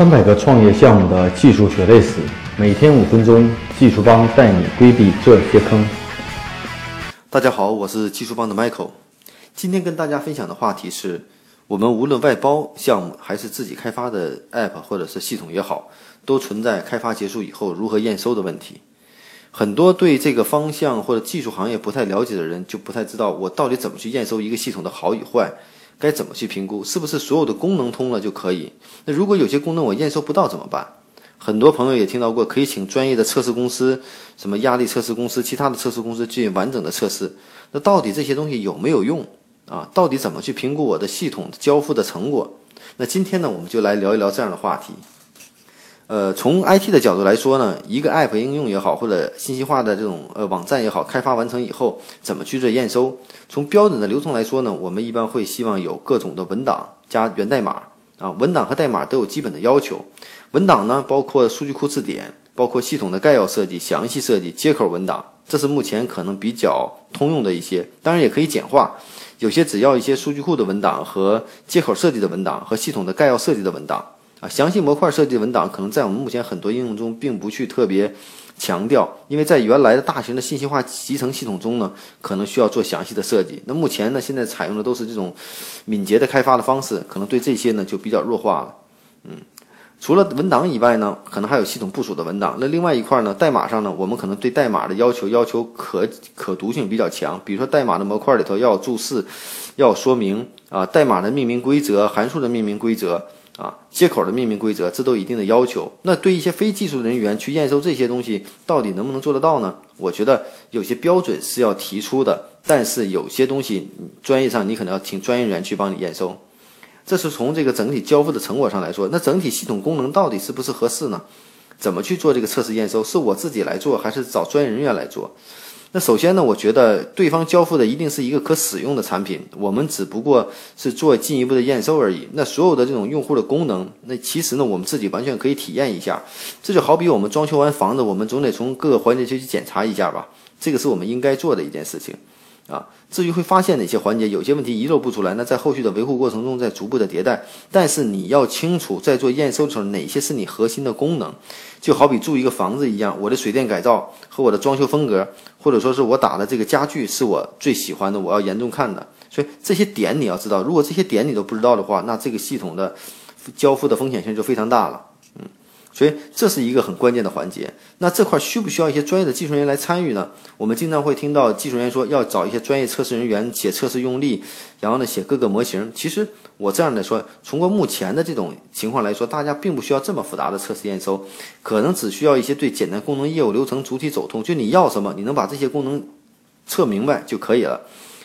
三百个创业项目的技术血泪史，每天五分钟，技术帮带你规避这些坑。大家好，我是技术帮的 Michael。今天跟大家分享的话题是，我们无论外包项目还是自己开发的 App 或者是系统也好，都存在开发结束以后如何验收的问题。很多对这个方向或者技术行业不太了解的人，就不太知道我到底怎么去验收一个系统的好与坏。该怎么去评估？是不是所有的功能通了就可以？那如果有些功能我验收不到怎么办？很多朋友也听到过，可以请专业的测试公司，什么压力测试公司、其他的测试公司进行完整的测试。那到底这些东西有没有用啊？到底怎么去评估我的系统交付的成果？那今天呢，我们就来聊一聊这样的话题。呃，从 IT 的角度来说呢，一个 App 应用也好，或者信息化的这种呃网站也好，开发完成以后怎么去做验收？从标准的流程来说呢，我们一般会希望有各种的文档加源代码啊，文档和代码都有基本的要求。文档呢，包括数据库字典，包括系统的概要设计、详细设计、接口文档，这是目前可能比较通用的一些。当然也可以简化，有些只要一些数据库的文档和接口设计的文档和系统的概要设计的文档。啊，详细模块设计文档可能在我们目前很多应用中并不去特别强调，因为在原来的大型的信息化集成系统中呢，可能需要做详细的设计。那目前呢，现在采用的都是这种敏捷的开发的方式，可能对这些呢就比较弱化了。嗯，除了文档以外呢，可能还有系统部署的文档。那另外一块呢，代码上呢，我们可能对代码的要求要求可可读性比较强，比如说代码的模块里头要注释，要说明啊，代码的命名规则、函数的命名规则。啊，接口的命名规则，这都一定的要求。那对一些非技术人员去验收这些东西，到底能不能做得到呢？我觉得有些标准是要提出的，但是有些东西专业上你可能要请专业人员去帮你验收。这是从这个整体交付的成果上来说，那整体系统功能到底是不是合适呢？怎么去做这个测试验收？是我自己来做，还是找专业人员来做？那首先呢，我觉得对方交付的一定是一个可使用的产品，我们只不过是做进一步的验收而已。那所有的这种用户的功能，那其实呢，我们自己完全可以体验一下。这就好比我们装修完房子，我们总得从各个环节去检查一下吧，这个是我们应该做的一件事情。啊，至于会发现哪些环节有些问题遗漏不出来，那在后续的维护过程中再逐步的迭代。但是你要清楚，在做验收的时候，哪些是你核心的功能，就好比住一个房子一样，我的水电改造和我的装修风格，或者说是我打的这个家具是我最喜欢的，我要严重看的。所以这些点你要知道，如果这些点你都不知道的话，那这个系统的交付的风险性就非常大了。所以这是一个很关键的环节。那这块需不需要一些专业的技术人员来参与呢？我们经常会听到技术人员说要找一些专业测试人员写测试用例，然后呢写各个模型。其实我这样来说，从过目前的这种情况来说，大家并不需要这么复杂的测试验收，可能只需要一些对简单功能、业务流程主体走通，就你要什么，你能把这些功能测明白就可以了。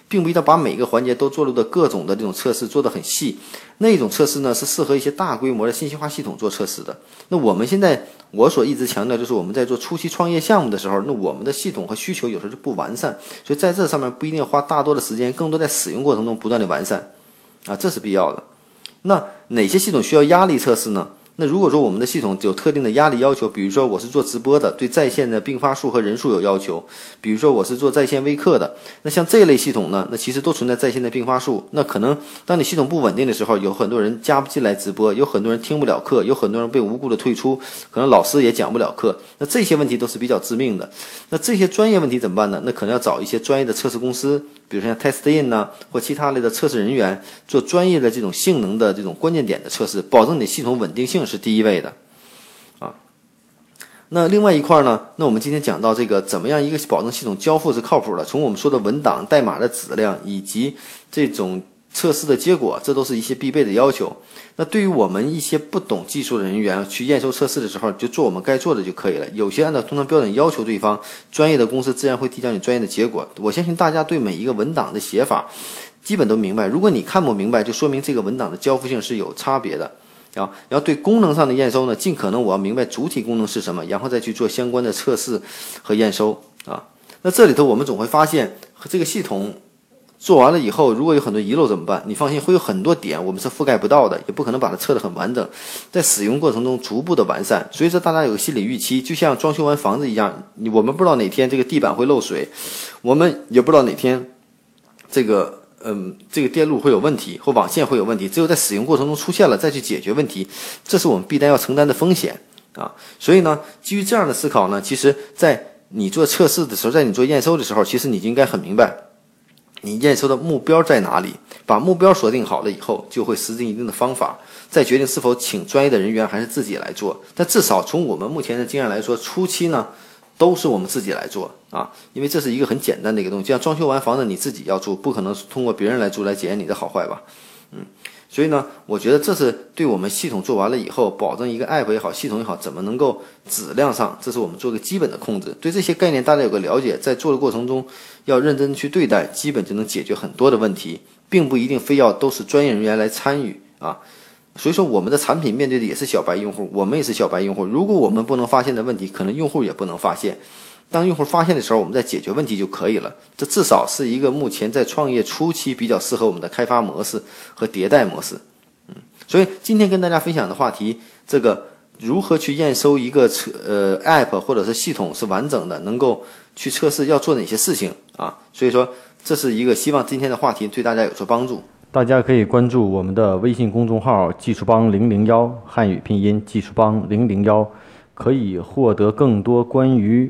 并不一定要把每个环节都做入的各种的这种测试做得很细，那种测试呢是适合一些大规模的信息化系统做测试的。那我们现在我所一直强调就是我们在做初期创业项目的时候，那我们的系统和需求有时候就不完善，所以在这上面不一定要花大多的时间，更多在使用过程中不断的完善，啊，这是必要的。那哪些系统需要压力测试呢？那如果说我们的系统有特定的压力要求，比如说我是做直播的，对在线的并发数和人数有要求；比如说我是做在线微课的，那像这类系统呢，那其实都存在在线的并发数。那可能当你系统不稳定的时候，有很多人加不进来直播，有很多人听不了课，有很多人被无故的退出，可能老师也讲不了课。那这些问题都是比较致命的。那这些专业问题怎么办呢？那可能要找一些专业的测试公司，比如说像 TestIn 呐，或其他类的测试人员，做专业的这种性能的这种关键点的测试，保证你系统稳定性是第一位的。啊，那另外一块呢？那我们今天讲到这个，怎么样一个保证系统交付是靠谱的？从我们说的文档、代码的质量以及这种。测试的结果，这都是一些必备的要求。那对于我们一些不懂技术的人员去验收测试的时候，就做我们该做的就可以了。有些按照通常标准要求对方，专业的公司自然会递交你专业的结果。我相信大家对每一个文档的写法，基本都明白。如果你看不明白，就说明这个文档的交付性是有差别的。啊，然后对功能上的验收呢，尽可能我要明白主体功能是什么，然后再去做相关的测试和验收啊。那这里头我们总会发现和这个系统。做完了以后，如果有很多遗漏怎么办？你放心，会有很多点我们是覆盖不到的，也不可能把它测得很完整。在使用过程中逐步的完善，所以说大家有个心理预期，就像装修完房子一样，你我们不知道哪天这个地板会漏水，我们也不知道哪天这个嗯，这个电路会有问题或网线会有问题，只有在使用过程中出现了再去解决问题，这是我们必然要承担的风险啊。所以呢，基于这样的思考呢，其实，在你做测试的时候，在你做验收的时候，其实你就应该很明白，你验收的目标在哪里。把目标锁定好了以后，就会实行一定的方法，再决定是否请专业的人员还是自己来做。但至少从我们目前的经验来说，初期呢。都是我们自己来做啊，因为这是一个很简单的一个东西，像装修完房子你自己要住，不可能通过别人来住来检验你的好坏吧？嗯，所以呢，我觉得这是对我们系统做完了以后，保证一个 app 也好，系统也好，怎么能够质量上，这是我们做个基本的控制。对这些概念大家有个了解，在做的过程中要认真去对待，基本就能解决很多的问题，并不一定非要都是专业人员来参与啊。所以说，我们的产品面对的也是小白用户，我们也是小白用户。如果我们不能发现的问题，可能用户也不能发现。当用户发现的时候，我们再解决问题就可以了。这至少是一个目前在创业初期比较适合我们的开发模式和迭代模式。嗯，所以今天跟大家分享的话题，这个如何去验收一个测呃 app 或者是系统是完整的，能够去测试要做哪些事情啊？所以说，这是一个希望今天的话题对大家有所帮助。大家可以关注我们的微信公众号“技术帮零零幺”汉语拼音“技术帮零零幺”，可以获得更多关于